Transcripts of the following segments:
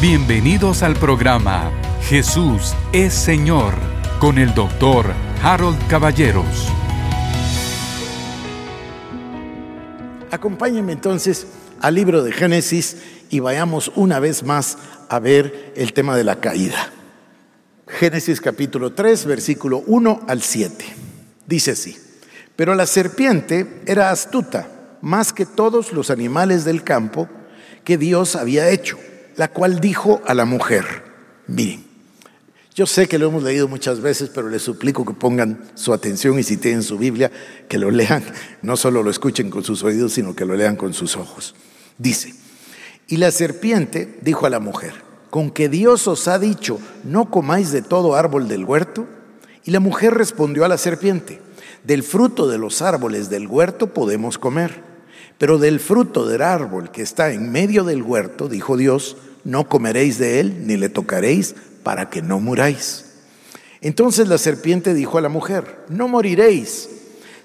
Bienvenidos al programa Jesús es Señor con el doctor Harold Caballeros. Acompáñenme entonces al libro de Génesis y vayamos una vez más a ver el tema de la caída. Génesis capítulo 3, versículo 1 al 7. Dice así, pero la serpiente era astuta más que todos los animales del campo que Dios había hecho, la cual dijo a la mujer, miren, yo sé que lo hemos leído muchas veces, pero les suplico que pongan su atención y si tienen su Biblia, que lo lean, no solo lo escuchen con sus oídos, sino que lo lean con sus ojos. Dice, y la serpiente dijo a la mujer, con que Dios os ha dicho, no comáis de todo árbol del huerto. Y la mujer respondió a la serpiente, del fruto de los árboles del huerto podemos comer, pero del fruto del árbol que está en medio del huerto, dijo Dios, no comeréis de él ni le tocaréis para que no muráis. Entonces la serpiente dijo a la mujer, no moriréis,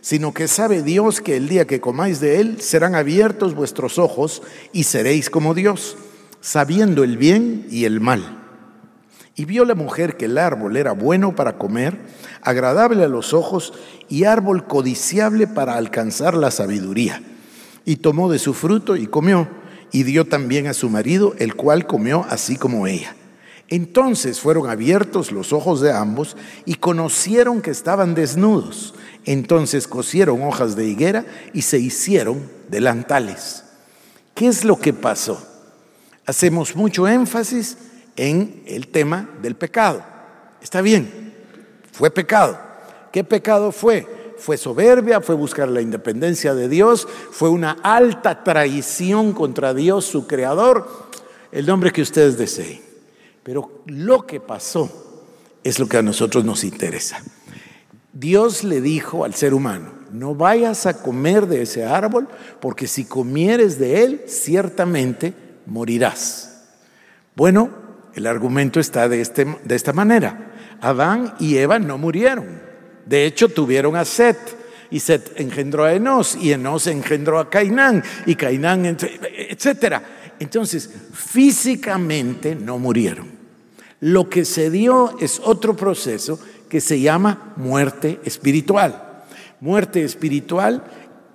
sino que sabe Dios que el día que comáis de él serán abiertos vuestros ojos y seréis como Dios, sabiendo el bien y el mal. Y vio la mujer que el árbol era bueno para comer, agradable a los ojos y árbol codiciable para alcanzar la sabiduría. Y tomó de su fruto y comió, y dio también a su marido, el cual comió así como ella. Entonces fueron abiertos los ojos de ambos y conocieron que estaban desnudos. Entonces cosieron hojas de higuera y se hicieron delantales. ¿Qué es lo que pasó? Hacemos mucho énfasis en el tema del pecado. Está bien, fue pecado. ¿Qué pecado fue? Fue soberbia, fue buscar la independencia de Dios, fue una alta traición contra Dios, su creador, el nombre que ustedes deseen. Pero lo que pasó es lo que a nosotros nos interesa. Dios le dijo al ser humano, no vayas a comer de ese árbol, porque si comieres de él, ciertamente morirás. Bueno, el argumento está de, este, de esta manera. Adán y Eva no murieron. De hecho, tuvieron a Set. Y Set engendró a Enos, y Enos engendró a Cainán, y Cainán, etc. Entonces, físicamente no murieron. Lo que se dio es otro proceso que se llama muerte espiritual. Muerte espiritual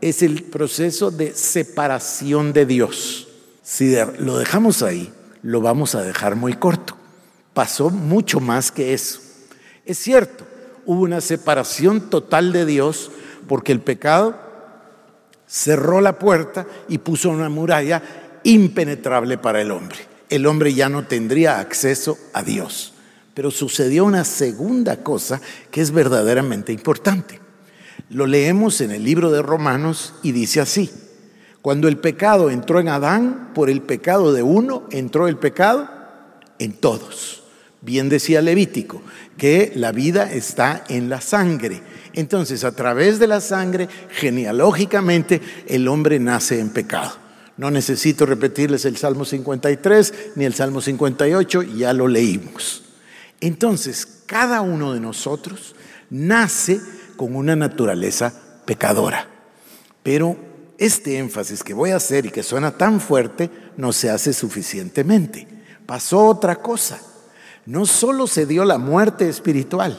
es el proceso de separación de Dios. Si lo dejamos ahí, lo vamos a dejar muy corto. Pasó mucho más que eso. Es cierto, hubo una separación total de Dios porque el pecado cerró la puerta y puso una muralla impenetrable para el hombre el hombre ya no tendría acceso a Dios. Pero sucedió una segunda cosa que es verdaderamente importante. Lo leemos en el libro de Romanos y dice así, cuando el pecado entró en Adán, por el pecado de uno entró el pecado en todos. Bien decía Levítico, que la vida está en la sangre. Entonces, a través de la sangre, genealógicamente, el hombre nace en pecado. No necesito repetirles el Salmo 53 ni el Salmo 58, ya lo leímos. Entonces, cada uno de nosotros nace con una naturaleza pecadora. Pero este énfasis que voy a hacer y que suena tan fuerte no se hace suficientemente. Pasó otra cosa. No solo se dio la muerte espiritual,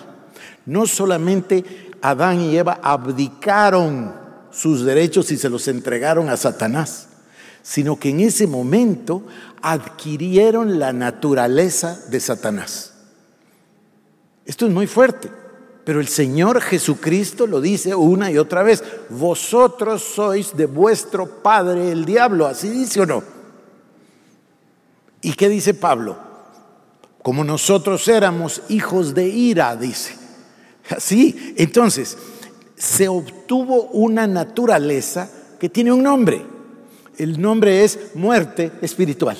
no solamente Adán y Eva abdicaron sus derechos y se los entregaron a Satanás, sino que en ese momento adquirieron la naturaleza de Satanás. Esto es muy fuerte, pero el Señor Jesucristo lo dice una y otra vez, vosotros sois de vuestro padre el diablo, así dice o no. ¿Y qué dice Pablo? Como nosotros éramos hijos de ira, dice. Así, entonces, se obtuvo una naturaleza que tiene un nombre el nombre es muerte espiritual.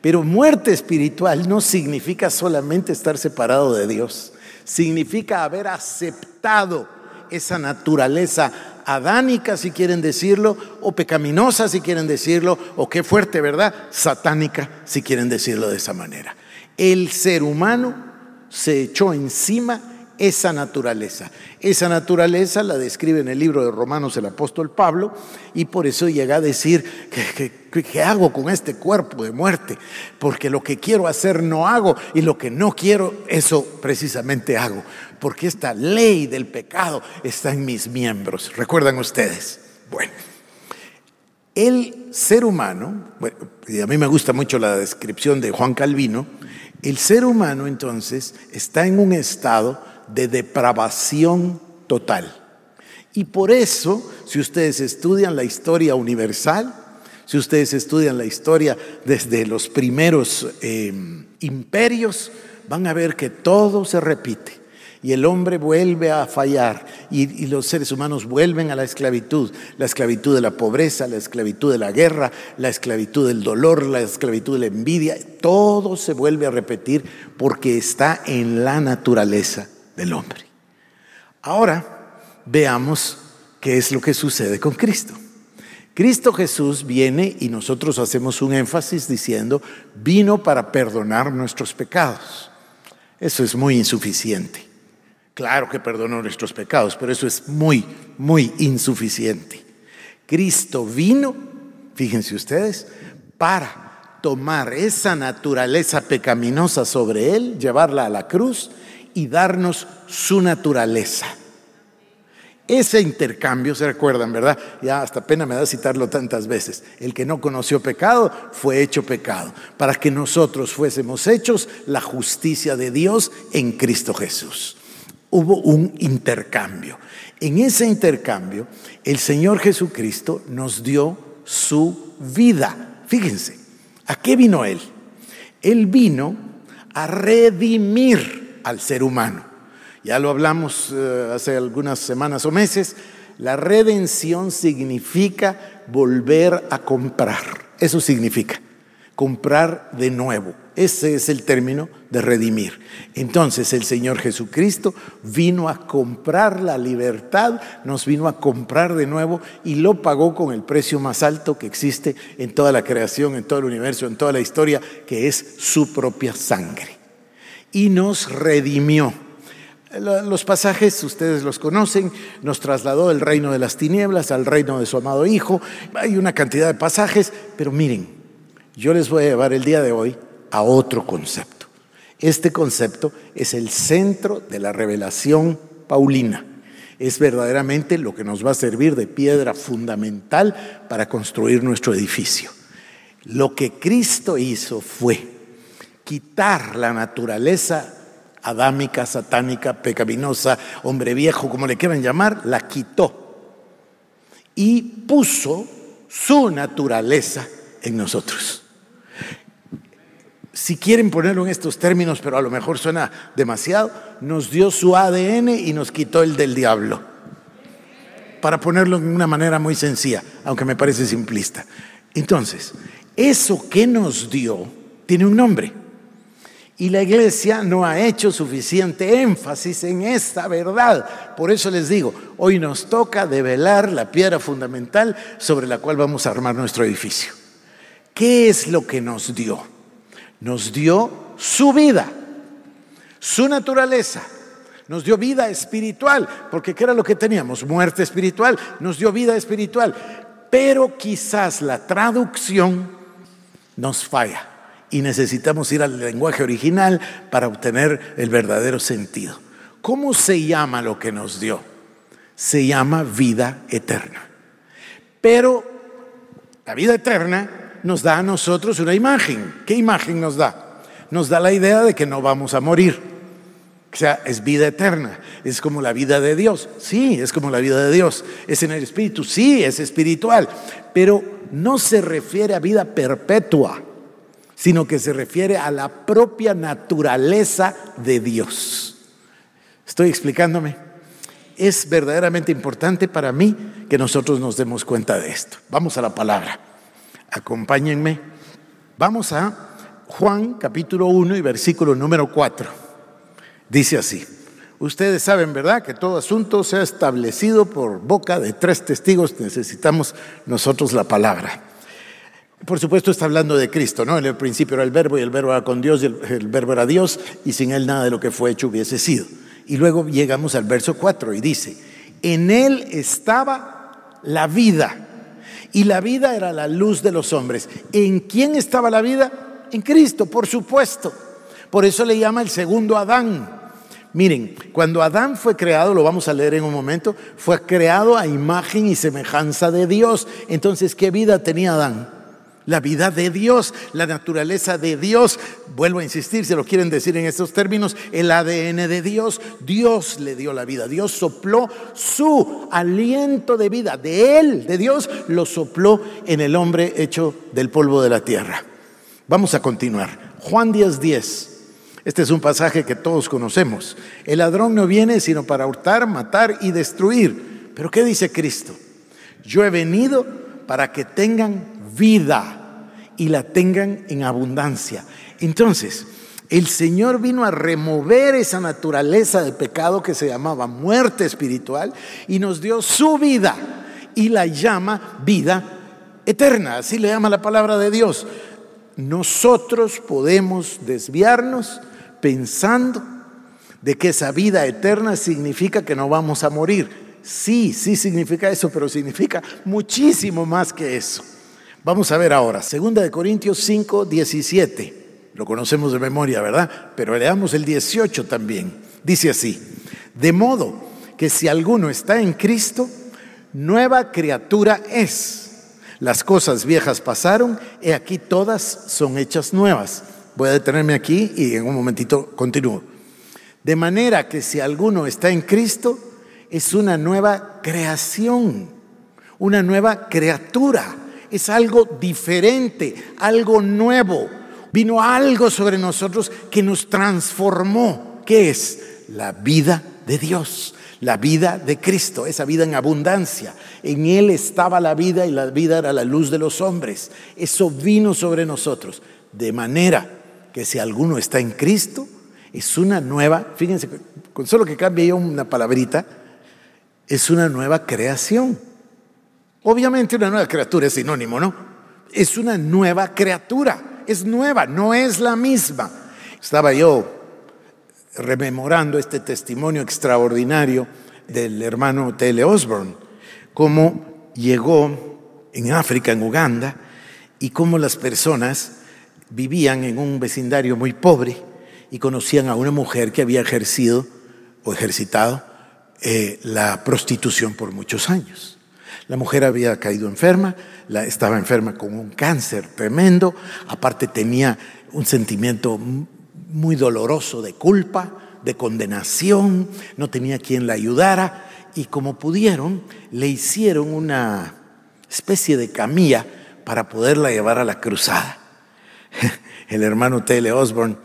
Pero muerte espiritual no significa solamente estar separado de Dios, significa haber aceptado esa naturaleza adánica, si quieren decirlo, o pecaminosa, si quieren decirlo, o qué fuerte, ¿verdad? Satánica, si quieren decirlo de esa manera. El ser humano se echó encima esa naturaleza. Esa naturaleza la describe en el libro de Romanos el apóstol Pablo y por eso llega a decir, ¿qué, hago con este cuerpo de muerte? Porque lo que quiero hacer no hago y lo que no quiero, eso precisamente hago. Porque esta ley del pecado está en mis miembros. ¿Recuerdan ustedes? Bueno. El ser humano, y a mí me gusta mucho la descripción de Juan Calvino, el ser humano entonces está en un estado de depravación total. Y por eso, si ustedes estudian la historia universal, si ustedes estudian la historia desde los primeros eh, imperios, van a ver que todo se repite y el hombre vuelve a fallar y, los seres humanos vuelven a la esclavitud, la esclavitud de la pobreza, la esclavitud de la guerra, la esclavitud del dolor, la esclavitud de la envidia, todo se vuelve a repetir porque está en la naturaleza del hombre. Ahora veamos qué es lo que sucede con Cristo. Cristo Jesús viene y nosotros hacemos un énfasis diciendo, vino para perdonar nuestros pecados. Eso es muy insuficiente. Claro que perdonó nuestros pecados, pero eso es muy, muy insuficiente. Cristo vino, fíjense ustedes, para tomar esa naturaleza pecaminosa sobre él, llevarla a la cruz y darnos su naturaleza. Ese intercambio, se recuerdan, ¿verdad? Ya hasta pena me da citarlo tantas veces. El que no conoció pecado fue hecho pecado, para que nosotros fuésemos hechos la justicia de Dios en Cristo Jesús hubo un intercambio. En ese intercambio, el Señor Jesucristo nos dio su vida. Fíjense, ¿a qué vino Él? Él vino a redimir al ser humano. Ya lo hablamos eh, hace algunas semanas o meses. La redención significa volver a comprar. Eso significa comprar de nuevo. Ese es el término de redimir. Entonces el Señor Jesucristo vino a comprar la libertad, nos vino a comprar de nuevo y lo pagó con el precio más alto que existe en toda la creación, en todo el universo, en toda la historia, que es su propia sangre. Y nos redimió. Los pasajes ustedes los conocen, nos trasladó del reino de las tinieblas al reino de su amado Hijo. Hay una cantidad de pasajes, pero miren, yo les voy a llevar el día de hoy a otro concepto. Este concepto es el centro de la revelación paulina. Es verdaderamente lo que nos va a servir de piedra fundamental para construir nuestro edificio. Lo que Cristo hizo fue quitar la naturaleza adámica, satánica, pecaminosa, hombre viejo, como le quieran llamar, la quitó y puso su naturaleza en nosotros si quieren ponerlo en estos términos, pero a lo mejor suena demasiado, nos dio su ADN y nos quitó el del diablo. Para ponerlo en una manera muy sencilla, aunque me parece simplista. Entonces, eso que nos dio tiene un nombre. Y la iglesia no ha hecho suficiente énfasis en esta verdad. Por eso les digo, hoy nos toca develar la piedra fundamental sobre la cual vamos a armar nuestro edificio. ¿Qué es lo que nos dio? Nos dio su vida, su naturaleza. Nos dio vida espiritual, porque ¿qué era lo que teníamos? Muerte espiritual, nos dio vida espiritual. Pero quizás la traducción nos falla y necesitamos ir al lenguaje original para obtener el verdadero sentido. ¿Cómo se llama lo que nos dio? Se llama vida eterna. Pero la vida eterna nos da a nosotros una imagen. ¿Qué imagen nos da? Nos da la idea de que no vamos a morir. O sea, es vida eterna. Es como la vida de Dios. Sí, es como la vida de Dios. Es en el Espíritu. Sí, es espiritual. Pero no se refiere a vida perpetua, sino que se refiere a la propia naturaleza de Dios. ¿Estoy explicándome? Es verdaderamente importante para mí que nosotros nos demos cuenta de esto. Vamos a la palabra. Acompáñenme. Vamos a Juan capítulo 1 y versículo número 4. Dice así. Ustedes saben, ¿verdad?, que todo asunto se ha establecido por boca de tres testigos. Necesitamos nosotros la palabra. Por supuesto está hablando de Cristo, ¿no? En el principio era el verbo y el verbo era con Dios y el, el verbo era Dios y sin él nada de lo que fue hecho hubiese sido. Y luego llegamos al verso 4 y dice, en él estaba la vida. Y la vida era la luz de los hombres. ¿En quién estaba la vida? En Cristo, por supuesto. Por eso le llama el segundo Adán. Miren, cuando Adán fue creado, lo vamos a leer en un momento, fue creado a imagen y semejanza de Dios. Entonces, ¿qué vida tenía Adán? La vida de Dios, la naturaleza de Dios. Vuelvo a insistir, si lo quieren decir en estos términos, el ADN de Dios. Dios le dio la vida. Dios sopló su aliento de vida. De Él, de Dios, lo sopló en el hombre hecho del polvo de la tierra. Vamos a continuar. Juan 10, 10. Este es un pasaje que todos conocemos. El ladrón no viene sino para hurtar, matar y destruir. Pero ¿qué dice Cristo? Yo he venido para que tengan vida y la tengan en abundancia. Entonces, el Señor vino a remover esa naturaleza de pecado que se llamaba muerte espiritual y nos dio su vida y la llama vida eterna. Así le llama la palabra de Dios. Nosotros podemos desviarnos pensando de que esa vida eterna significa que no vamos a morir. Sí, sí significa eso, pero significa muchísimo más que eso. Vamos a ver ahora, segunda de Corintios 5, 17. Lo conocemos de memoria, ¿verdad? Pero leamos el 18 también. Dice así, de modo que si alguno está en Cristo, nueva criatura es. Las cosas viejas pasaron, y aquí todas son hechas nuevas. Voy a detenerme aquí y en un momentito continúo. De manera que si alguno está en Cristo, es una nueva creación, una nueva criatura, es algo diferente, algo nuevo. Vino algo sobre nosotros que nos transformó. ¿Qué es? La vida de Dios, la vida de Cristo, esa vida en abundancia. En Él estaba la vida y la vida era la luz de los hombres. Eso vino sobre nosotros. De manera que si alguno está en Cristo, es una nueva, fíjense, con solo que cambie yo una palabrita, es una nueva creación. Obviamente una nueva criatura es sinónimo, ¿no? Es una nueva criatura, es nueva, no es la misma. Estaba yo rememorando este testimonio extraordinario del hermano T.L. Osborne, cómo llegó en África, en Uganda, y cómo las personas vivían en un vecindario muy pobre y conocían a una mujer que había ejercido o ejercitado eh, la prostitución por muchos años. La mujer había caído enferma, estaba enferma con un cáncer tremendo, aparte tenía un sentimiento muy doloroso de culpa, de condenación, no tenía quien la ayudara y como pudieron le hicieron una especie de camilla para poderla llevar a la cruzada. El hermano T.L. Osborne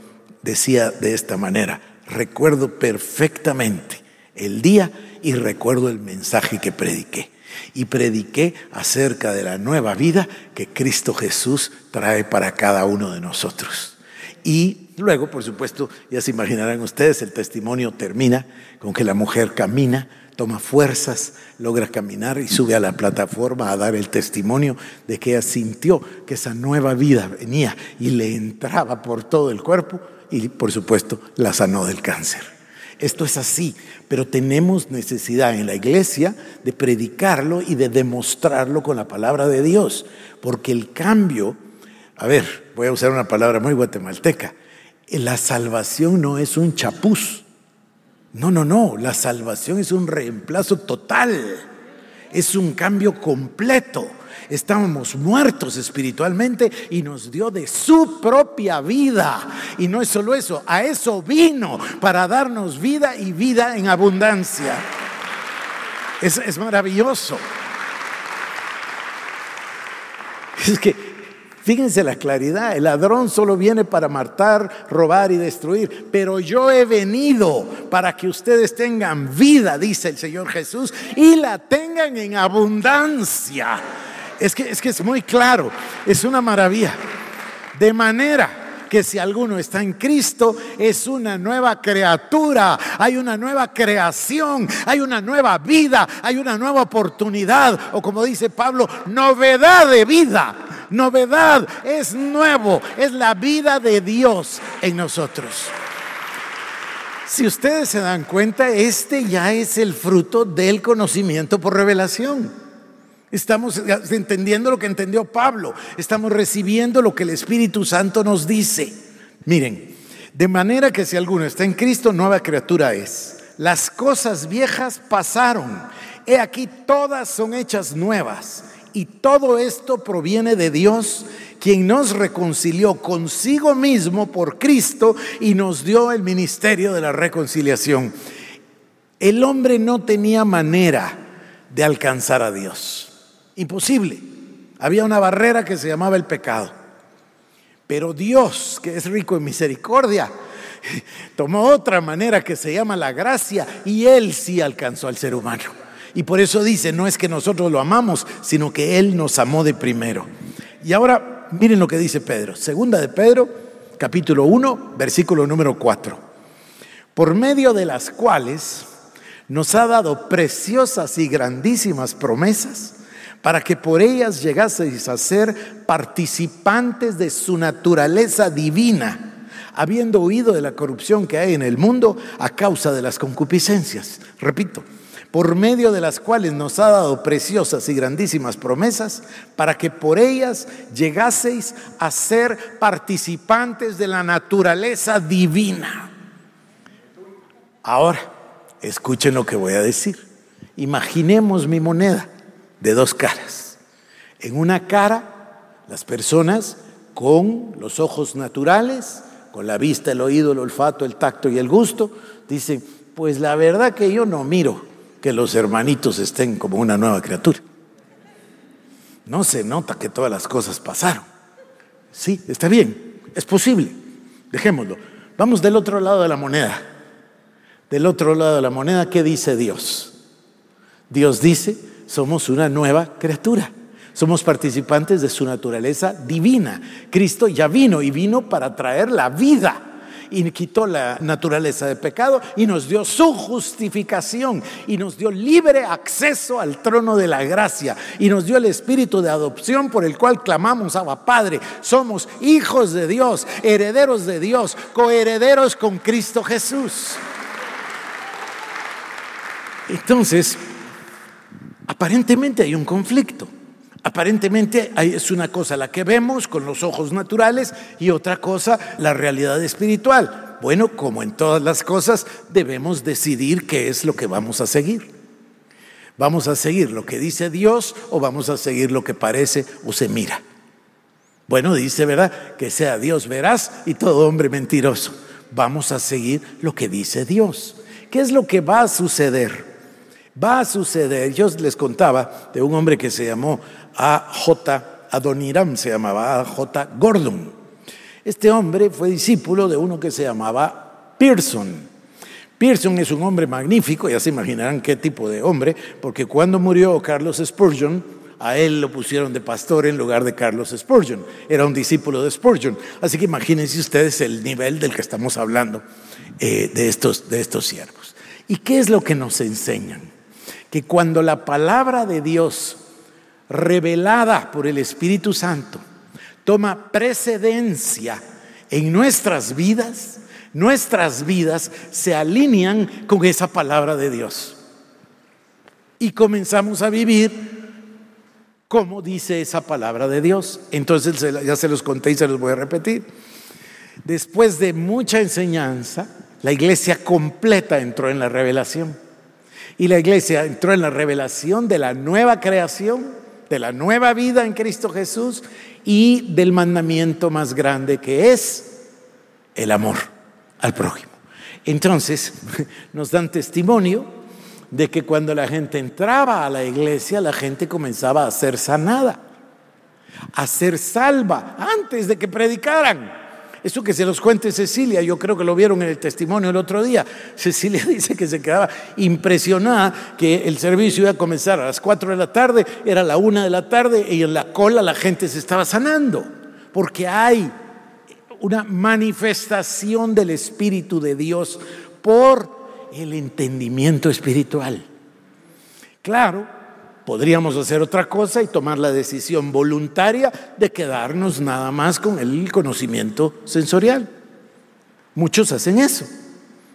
decía de esta manera, recuerdo perfectamente el día y recuerdo el mensaje que prediqué. Y prediqué acerca de la nueva vida que Cristo Jesús trae para cada uno de nosotros. Y luego, por supuesto, ya se imaginarán ustedes, el testimonio termina con que la mujer camina toma fuerzas, logra caminar y sube a la plataforma a dar el testimonio de que ella sintió que esa nueva vida venía y le entraba por todo el cuerpo y por supuesto la sanó del cáncer. Esto es así, pero tenemos necesidad en la iglesia de predicarlo y de demostrarlo con la palabra de Dios, porque el cambio, a ver, voy a usar una palabra muy guatemalteca, la salvación no es un chapuz, no, no, no, la salvación es un reemplazo total, es un cambio completo. Estábamos muertos espiritualmente y nos dio de su propia vida. Y no es solo eso, a eso vino para darnos vida y vida en abundancia. Es, es maravilloso. Es que Fíjense la claridad, el ladrón solo viene para matar, robar y destruir, pero yo he venido para que ustedes tengan vida, dice el Señor Jesús, y la tengan en abundancia. Es que es, que es muy claro, es una maravilla. De manera que si alguno está en Cristo es una nueva criatura, hay una nueva creación, hay una nueva vida, hay una nueva oportunidad, o como dice Pablo, novedad de vida novedad, es nuevo, es la vida de Dios en nosotros. Si ustedes se dan cuenta, este ya es el fruto del conocimiento por revelación. Estamos entendiendo lo que entendió Pablo, estamos recibiendo lo que el Espíritu Santo nos dice. Miren, de manera que si alguno está en Cristo, nueva criatura es. Las cosas viejas pasaron, he aquí todas son hechas nuevas. Y todo esto proviene de Dios, quien nos reconcilió consigo mismo por Cristo y nos dio el ministerio de la reconciliación. El hombre no tenía manera de alcanzar a Dios. Imposible. Había una barrera que se llamaba el pecado. Pero Dios, que es rico en misericordia, tomó otra manera que se llama la gracia y Él sí alcanzó al ser humano. Y por eso dice, no es que nosotros lo amamos, sino que Él nos amó de primero. Y ahora miren lo que dice Pedro. Segunda de Pedro, capítulo 1, versículo número 4. Por medio de las cuales nos ha dado preciosas y grandísimas promesas para que por ellas llegaseis a ser participantes de su naturaleza divina, habiendo huido de la corrupción que hay en el mundo a causa de las concupiscencias. Repito, por medio de las cuales nos ha dado preciosas y grandísimas promesas, para que por ellas llegaseis a ser participantes de la naturaleza divina. Ahora, escuchen lo que voy a decir. Imaginemos mi moneda de dos caras. En una cara, las personas con los ojos naturales, con la vista, el oído, el olfato, el tacto y el gusto, dicen, pues la verdad que yo no miro que los hermanitos estén como una nueva criatura. No se nota que todas las cosas pasaron. Sí, está bien, es posible. Dejémoslo. Vamos del otro lado de la moneda. Del otro lado de la moneda, ¿qué dice Dios? Dios dice, somos una nueva criatura. Somos participantes de su naturaleza divina. Cristo ya vino y vino para traer la vida y quitó la naturaleza de pecado y nos dio su justificación y nos dio libre acceso al trono de la gracia y nos dio el espíritu de adopción por el cual clamamos a Padre. Somos hijos de Dios, herederos de Dios, coherederos con Cristo Jesús. Entonces, aparentemente hay un conflicto. Aparentemente es una cosa la que vemos con los ojos naturales y otra cosa la realidad espiritual. Bueno, como en todas las cosas, debemos decidir qué es lo que vamos a seguir. ¿Vamos a seguir lo que dice Dios o vamos a seguir lo que parece o se mira? Bueno, dice, ¿verdad? Que sea Dios veraz y todo hombre mentiroso. Vamos a seguir lo que dice Dios. ¿Qué es lo que va a suceder? Va a suceder, yo les contaba de un hombre que se llamó a.J. Adoniram se llamaba, A.J. Gordon. Este hombre fue discípulo de uno que se llamaba Pearson. Pearson es un hombre magnífico, ya se imaginarán qué tipo de hombre, porque cuando murió Carlos Spurgeon, a él lo pusieron de pastor en lugar de Carlos Spurgeon. Era un discípulo de Spurgeon. Así que imagínense ustedes el nivel del que estamos hablando eh, de, estos, de estos siervos. ¿Y qué es lo que nos enseñan? Que cuando la palabra de Dios revelada por el Espíritu Santo toma precedencia en nuestras vidas, nuestras vidas se alinean con esa palabra de Dios. Y comenzamos a vivir como dice esa palabra de Dios. Entonces ya se los conté y se los voy a repetir. Después de mucha enseñanza, la iglesia completa entró en la revelación. Y la iglesia entró en la revelación de la nueva creación de la nueva vida en Cristo Jesús y del mandamiento más grande que es el amor al prójimo. Entonces, nos dan testimonio de que cuando la gente entraba a la iglesia, la gente comenzaba a ser sanada, a ser salva antes de que predicaran. Eso que se los cuente Cecilia, yo creo que lo vieron en el testimonio el otro día. Cecilia dice que se quedaba impresionada que el servicio iba a comenzar a las 4 de la tarde, era la 1 de la tarde y en la cola la gente se estaba sanando, porque hay una manifestación del Espíritu de Dios por el entendimiento espiritual. Claro, Podríamos hacer otra cosa y tomar la decisión voluntaria de quedarnos nada más con el conocimiento sensorial. Muchos hacen eso.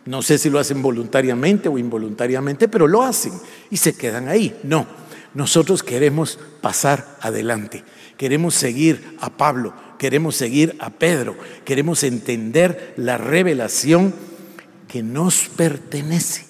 No sé si lo hacen voluntariamente o involuntariamente, pero lo hacen y se quedan ahí. No, nosotros queremos pasar adelante, queremos seguir a Pablo, queremos seguir a Pedro, queremos entender la revelación que nos pertenece.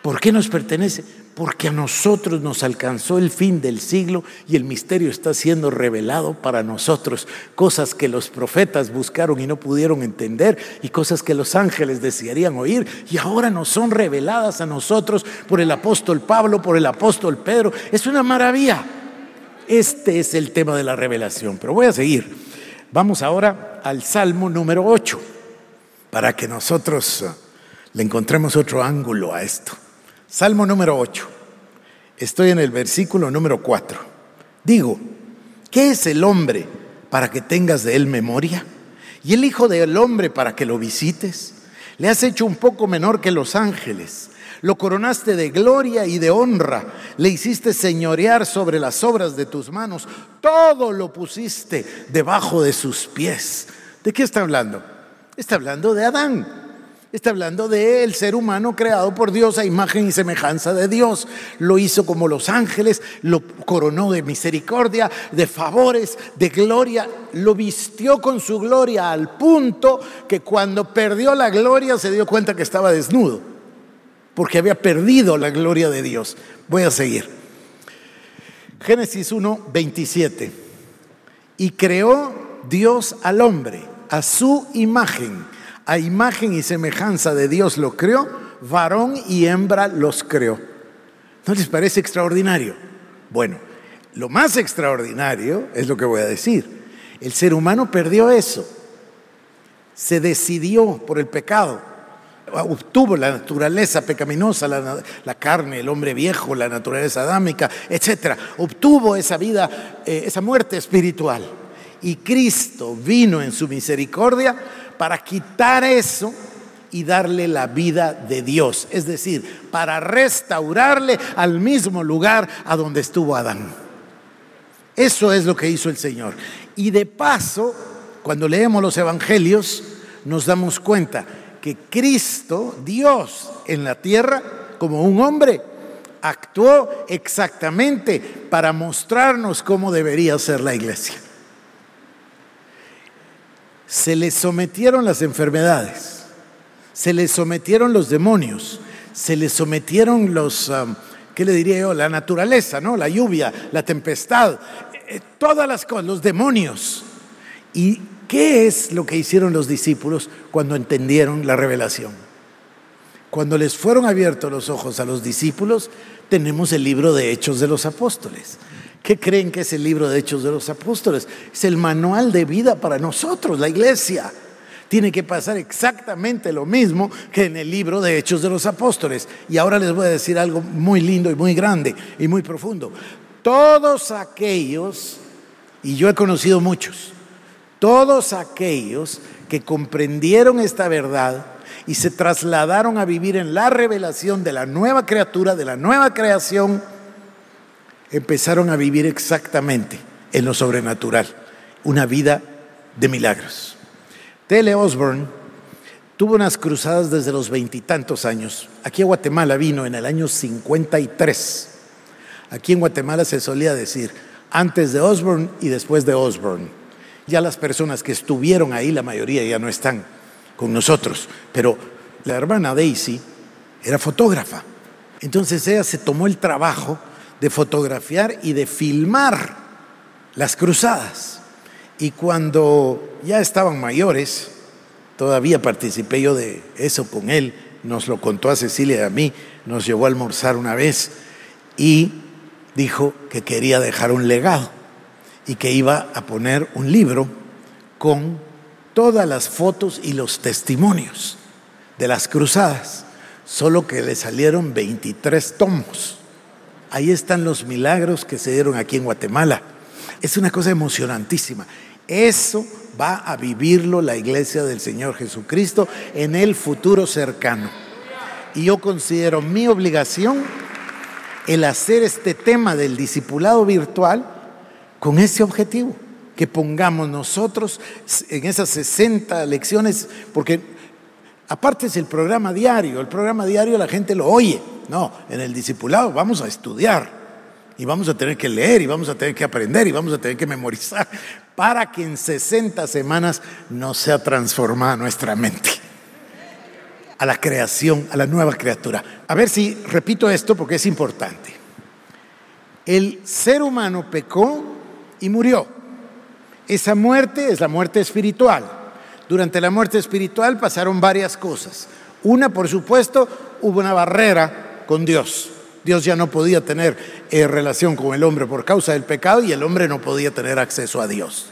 ¿Por qué nos pertenece? Porque a nosotros nos alcanzó el fin del siglo y el misterio está siendo revelado para nosotros. Cosas que los profetas buscaron y no pudieron entender y cosas que los ángeles desearían oír y ahora nos son reveladas a nosotros por el apóstol Pablo, por el apóstol Pedro. Es una maravilla. Este es el tema de la revelación, pero voy a seguir. Vamos ahora al Salmo número 8 para que nosotros le encontremos otro ángulo a esto. Salmo número 8. Estoy en el versículo número 4. Digo, ¿qué es el hombre para que tengas de él memoria? ¿Y el Hijo del Hombre para que lo visites? Le has hecho un poco menor que los ángeles. Lo coronaste de gloria y de honra. Le hiciste señorear sobre las obras de tus manos. Todo lo pusiste debajo de sus pies. ¿De qué está hablando? Está hablando de Adán. Está hablando del ser humano creado por Dios a imagen y semejanza de Dios. Lo hizo como los ángeles, lo coronó de misericordia, de favores, de gloria. Lo vistió con su gloria al punto que cuando perdió la gloria se dio cuenta que estaba desnudo, porque había perdido la gloria de Dios. Voy a seguir. Génesis 1, 27. Y creó Dios al hombre a su imagen a imagen y semejanza de Dios lo creó, varón y hembra los creó. ¿No les parece extraordinario? Bueno, lo más extraordinario es lo que voy a decir. El ser humano perdió eso. Se decidió por el pecado. Obtuvo la naturaleza pecaminosa, la, carne, el hombre viejo, la naturaleza adámica, etc. Obtuvo esa vida, eh, esa muerte espiritual. Y Cristo vino en su misericordia para quitar eso y darle la vida de Dios, es decir, para restaurarle al mismo lugar a donde estuvo Adán. Eso es lo que hizo el Señor. Y de paso, cuando leemos los evangelios, nos damos cuenta que Cristo, Dios en la tierra, como un hombre, actuó exactamente para mostrarnos cómo debería ser la iglesia se le sometieron las enfermedades, se le sometieron los demonios, se le sometieron los, ¿qué le diría yo? La naturaleza, ¿no? La lluvia, la tempestad, eh, todas las cosas, los demonios. ¿Y qué es lo que hicieron los discípulos cuando entendieron la revelación? Cuando les fueron abiertos los ojos a los discípulos, tenemos el libro de Hechos de los Apóstoles. ¿Qué creen que es el libro de Hechos de los Apóstoles? Es el manual de vida para nosotros, la iglesia. Tiene que pasar exactamente lo mismo que en el libro de Hechos de los Apóstoles. Y ahora les voy a decir algo muy lindo y muy grande y muy profundo. Todos aquellos, y yo he conocido muchos, todos aquellos que comprendieron esta verdad y se trasladaron a vivir en la revelación de la nueva criatura, de la nueva creación, empezaron a vivir exactamente en lo sobrenatural, una vida de milagros. Tele Osborne tuvo unas cruzadas desde los veintitantos años. Aquí a Guatemala vino en el año 53. Aquí en Guatemala se solía decir antes de Osborne y después de Osborne. Ya las personas que estuvieron ahí, la mayoría ya no están con nosotros, pero la hermana Daisy era fotógrafa. Entonces ella se tomó el trabajo de fotografiar y de filmar las cruzadas. Y cuando ya estaban mayores, todavía participé yo de eso con él, nos lo contó a Cecilia y a mí, nos llevó a almorzar una vez y dijo que quería dejar un legado y que iba a poner un libro con todas las fotos y los testimonios de las cruzadas, solo que le salieron 23 tomos. Ahí están los milagros que se dieron aquí en Guatemala. Es una cosa emocionantísima. Eso va a vivirlo la iglesia del Señor Jesucristo en el futuro cercano. Y yo considero mi obligación el hacer este tema del discipulado virtual con ese objetivo, que pongamos nosotros en esas 60 lecciones, porque Aparte es el programa diario, el programa diario la gente lo oye. No, en el discipulado vamos a estudiar y vamos a tener que leer y vamos a tener que aprender y vamos a tener que memorizar para que en 60 semanas no sea transformada nuestra mente a la creación, a la nueva criatura. A ver si repito esto porque es importante. El ser humano pecó y murió. Esa muerte es la muerte espiritual. Durante la muerte espiritual pasaron varias cosas. Una, por supuesto, hubo una barrera con Dios. Dios ya no podía tener eh, relación con el hombre por causa del pecado y el hombre no podía tener acceso a Dios.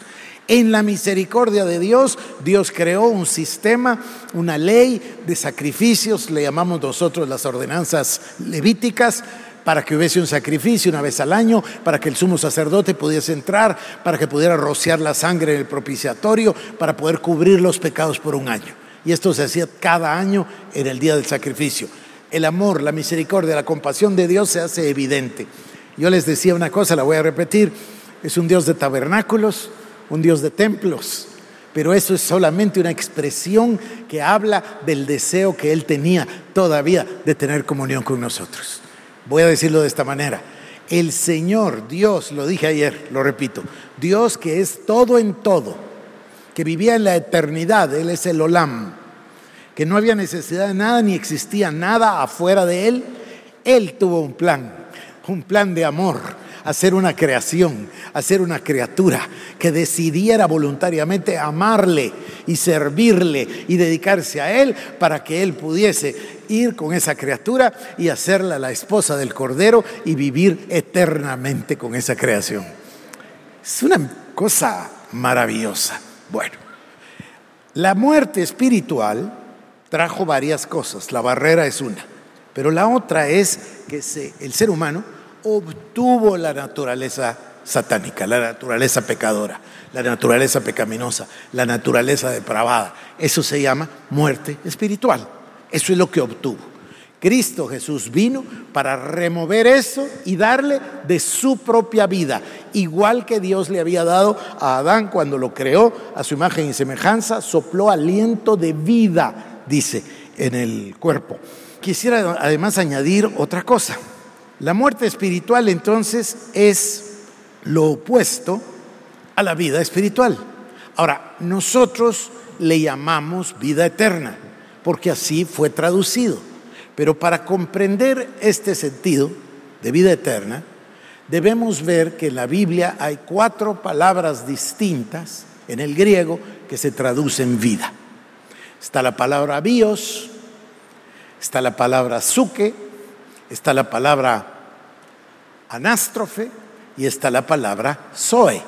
En la misericordia de Dios, Dios creó un sistema, una ley de sacrificios, le llamamos nosotros las ordenanzas levíticas, para que hubiese un sacrificio una vez al año, para que el sumo sacerdote pudiese entrar, para que pudiera rociar la sangre en el propiciatorio, para poder cubrir los pecados por un año. Y esto se hacía cada año en el día del sacrificio. El amor, la misericordia, la compasión de Dios se hace evidente. Yo les decía una cosa, la voy a repetir, es un Dios de tabernáculos, un Dios de templos, pero eso es solamente una expresión que habla del deseo que Él tenía todavía de tener comunión con nosotros. Voy a decirlo de esta manera. El Señor, Dios, lo dije ayer, lo repito, Dios que es todo en todo, que vivía en la eternidad, Él es el Olam, que no había necesidad de nada ni existía nada afuera de Él, Él tuvo un plan, un plan de amor, hacer una creación, hacer una criatura que decidiera voluntariamente amarle y servirle y dedicarse a Él para que Él pudiese ir con esa criatura y hacerla la esposa del Cordero y vivir eternamente con esa creación. Es una cosa maravillosa. Bueno, la muerte espiritual trajo varias cosas, la barrera es una, pero la otra es que el ser humano obtuvo la naturaleza satánica, la naturaleza pecadora, la naturaleza pecaminosa, la naturaleza depravada. Eso se llama muerte espiritual. Eso es lo que obtuvo. Cristo Jesús vino para remover eso y darle de su propia vida, igual que Dios le había dado a Adán cuando lo creó a su imagen y semejanza, sopló aliento de vida, dice, en el cuerpo. Quisiera además añadir otra cosa. La muerte espiritual entonces es lo opuesto a la vida espiritual. Ahora, nosotros le llamamos vida eterna, porque así fue traducido. Pero para comprender este sentido de vida eterna, debemos ver que en la Biblia hay cuatro palabras distintas en el griego que se traducen vida. Está la palabra bios, está la palabra suke, está la palabra anástrofe y está la palabra zoe.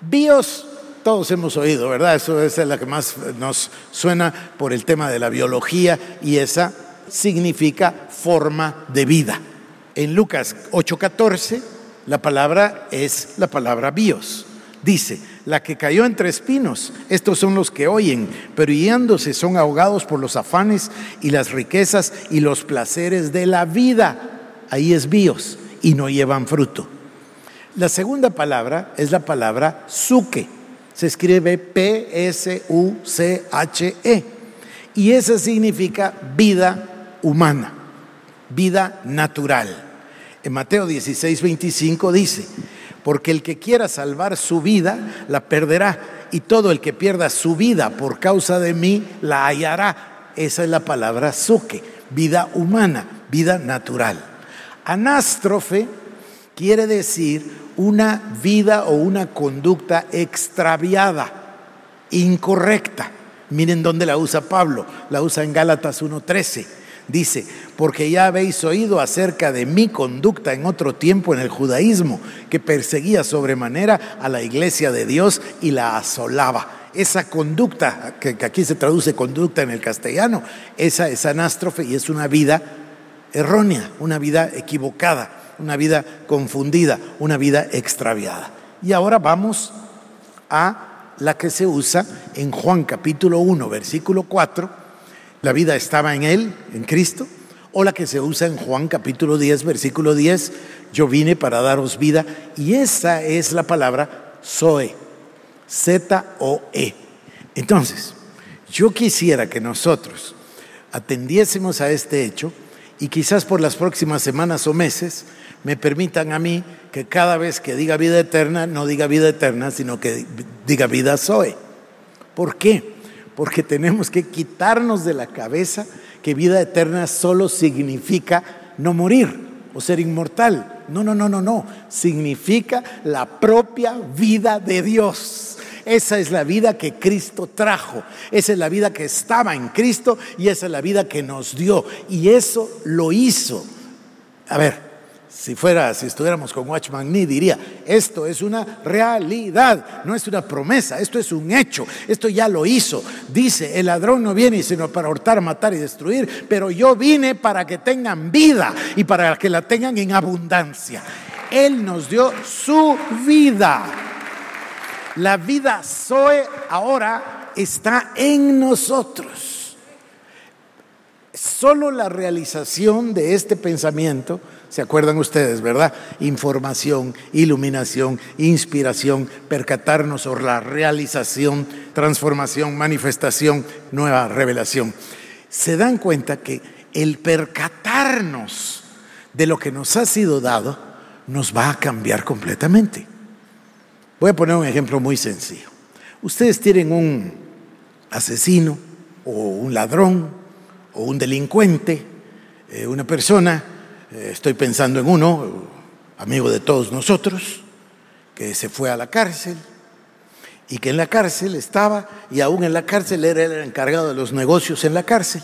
Bios, todos hemos oído, ¿verdad? Eso es la que más nos suena por el tema de la biología y esa significa forma de vida. En Lucas 8:14 la palabra es la palabra bios. Dice, la que cayó entre espinos, estos son los que oyen, pero yéndose son ahogados por los afanes y las riquezas y los placeres de la vida. Ahí es bios y no llevan fruto. La segunda palabra es la palabra suke. Se escribe P-S-U-C-H-E. Y esa significa vida humana, vida natural. En Mateo 16, 25 dice, porque el que quiera salvar su vida, la perderá. Y todo el que pierda su vida por causa de mí, la hallará. Esa es la palabra suke, vida humana, vida natural. Anástrofe quiere decir una vida o una conducta extraviada, incorrecta. Miren dónde la usa Pablo, la usa en Gálatas 1.13. Dice, porque ya habéis oído acerca de mi conducta en otro tiempo en el judaísmo, que perseguía sobremanera a la iglesia de Dios y la asolaba. Esa conducta, que, aquí se traduce conducta en el castellano, esa es anástrofe y es una vida errónea, una vida equivocada, una vida confundida, una vida extraviada. Y ahora vamos a la que se usa en Juan capítulo 1, versículo 4, la vida estaba en Él, en Cristo, o la que se usa en Juan capítulo 10, versículo 10, yo vine para daros vida, y esa es la palabra Zoe, Z-O-E. Entonces, yo quisiera que nosotros atendiésemos a este hecho y quizás por las próximas semanas o meses me permitan a mí que cada vez que diga vida eterna, no diga vida eterna, sino que diga vida Zoe. ¿Por qué? Porque tenemos que quitarnos de la cabeza que vida eterna solo significa no morir o ser inmortal. No, no, no, no, no. Significa la propia vida de Dios. Esa es la vida que Cristo trajo. Esa es la vida que estaba en Cristo y esa es la vida que nos dio. Y eso lo hizo. A ver, si fuera, si estuviéramos con Watchman Nee, diría, esto es una realidad, no es una promesa, esto es un hecho, esto ya lo hizo. Dice, el ladrón no viene sino para hurtar, matar y destruir, pero yo vine para que tengan vida y para que la tengan en abundancia. Él nos dio su vida. La vida Zoe ahora está en nosotros. Solo la realización de este pensamiento ¿Se acuerdan ustedes, verdad? Información, iluminación, inspiración, percatarnos sobre la realización, transformación, manifestación, nueva revelación. Se dan cuenta que el percatarnos de lo que nos ha sido dado nos va a cambiar completamente. Voy a poner un ejemplo muy sencillo. Ustedes tienen un asesino o un ladrón o un delincuente, eh, una persona estoy pensando en uno, amigo de todos nosotros, que se fue a la cárcel y que en la cárcel estaba, y aún en la cárcel era el encargado de los negocios en la cárcel.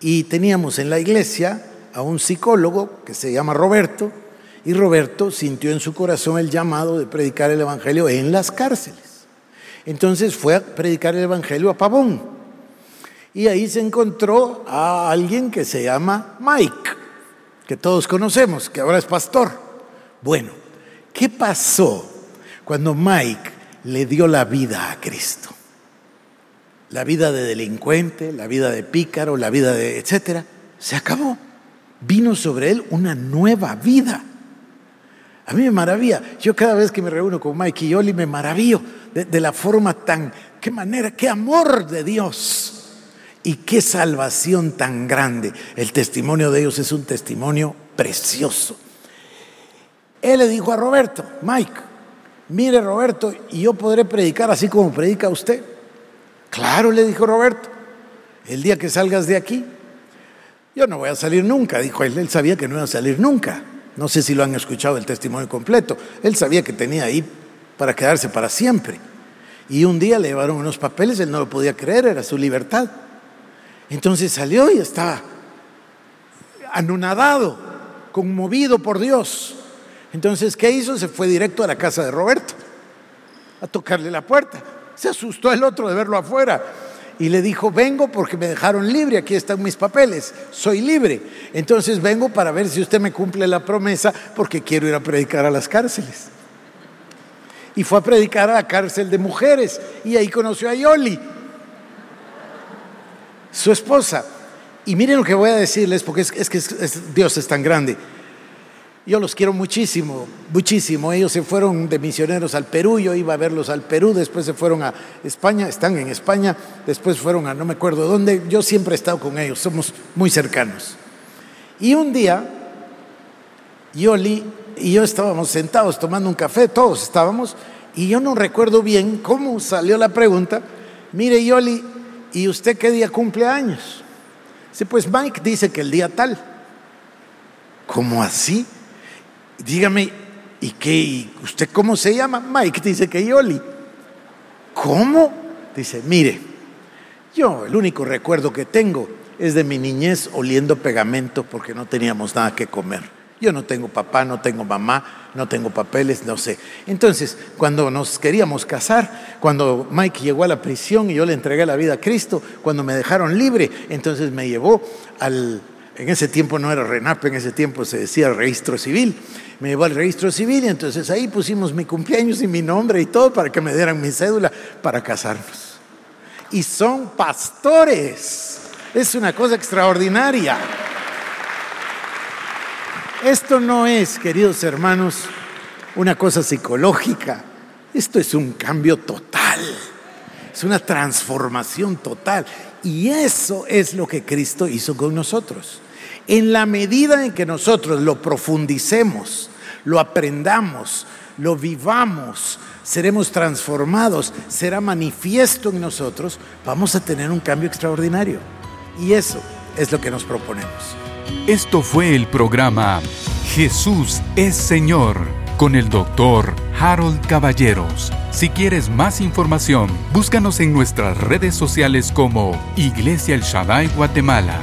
Y teníamos en la iglesia a un psicólogo que se llama Roberto, y Roberto sintió en su corazón el llamado de predicar el Evangelio en las cárceles. Entonces fue a predicar el Evangelio a Pavón. Y ahí se encontró a alguien que se llama Mike que todos conocemos, que ahora es pastor. Bueno, ¿qué pasó cuando Mike le dio la vida a Cristo? La vida de delincuente, la vida de pícaro, la vida de etcétera, se acabó. Vino sobre él una nueva vida. A mí me maravilla. Yo cada vez que me reúno con Mike y Oli me maravillo de, de la forma tan, qué manera, qué amor de Dios y qué salvación tan grande. El testimonio de ellos es un testimonio precioso. Él le dijo a Roberto, Mike, mire Roberto, y yo podré predicar así como predica usted. Claro, le dijo Roberto, el día que salgas de aquí, yo no voy a salir nunca, dijo él. Él sabía que no iba a salir nunca. No sé si lo han escuchado el testimonio completo. Él sabía que tenía ahí para quedarse para siempre. Y un día le llevaron unos papeles, él no lo podía creer, era su libertad. Entonces salió y estaba anonadado, conmovido por Dios. Entonces, ¿qué hizo? Se fue directo a la casa de Roberto a tocarle la puerta. Se asustó el otro de verlo afuera y le dijo, vengo porque me dejaron libre, aquí están mis papeles, soy libre. Entonces vengo para ver si usted me cumple la promesa porque quiero ir a predicar a las cárceles. Y fue a predicar a la cárcel de mujeres y ahí conoció a Yoli su esposa. Y miren lo que voy a decirles, porque es, que Dios es tan grande. Yo los quiero muchísimo, muchísimo. Ellos se fueron de misioneros al Perú, yo iba a verlos al Perú, después se fueron a España, están en España, después fueron a no me acuerdo dónde. Yo siempre he estado con ellos, somos muy cercanos. Y un día, Yoli y yo estábamos sentados tomando un café, todos estábamos, y yo no recuerdo bien cómo salió la pregunta. Mire, Yoli, ¿y usted qué día cumple años? Dice, pues Mike dice que el día tal. ¿Cómo así? Dígame, ¿y qué? ¿Usted cómo se llama? Mike dice que Yoli. ¿Cómo? Dice, mire, yo el único recuerdo que tengo es de mi niñez oliendo pegamento porque no teníamos nada que comer. Yo no tengo papá, no tengo mamá, no tengo papeles, no sé. Entonces, cuando nos queríamos casar, cuando Mike llegó a la prisión y yo le entregué la vida a Cristo, cuando me dejaron libre, entonces me llevó al, en ese tiempo no era RENAP, en ese tiempo se decía registro civil, me llevó al registro civil y entonces ahí pusimos mi cumpleaños y mi nombre y todo para que me dieran mi cédula para casarnos. Y son pastores, es una cosa extraordinaria. Esto no es, queridos hermanos, una cosa psicológica. Esto es un cambio total. es una transformación total. Y eso es lo que Cristo hizo con nosotros. En la medida en que nosotros lo profundicemos, lo aprendamos, lo vivamos, seremos transformados, será manifiesto en nosotros, vamos a tener un cambio extraordinario. Y eso es lo que nos proponemos. Esto fue el programa Jesús es Señor con el doctor Harold Caballeros. Si quieres más información, búscanos en nuestras redes sociales como Iglesia El Shaddai Guatemala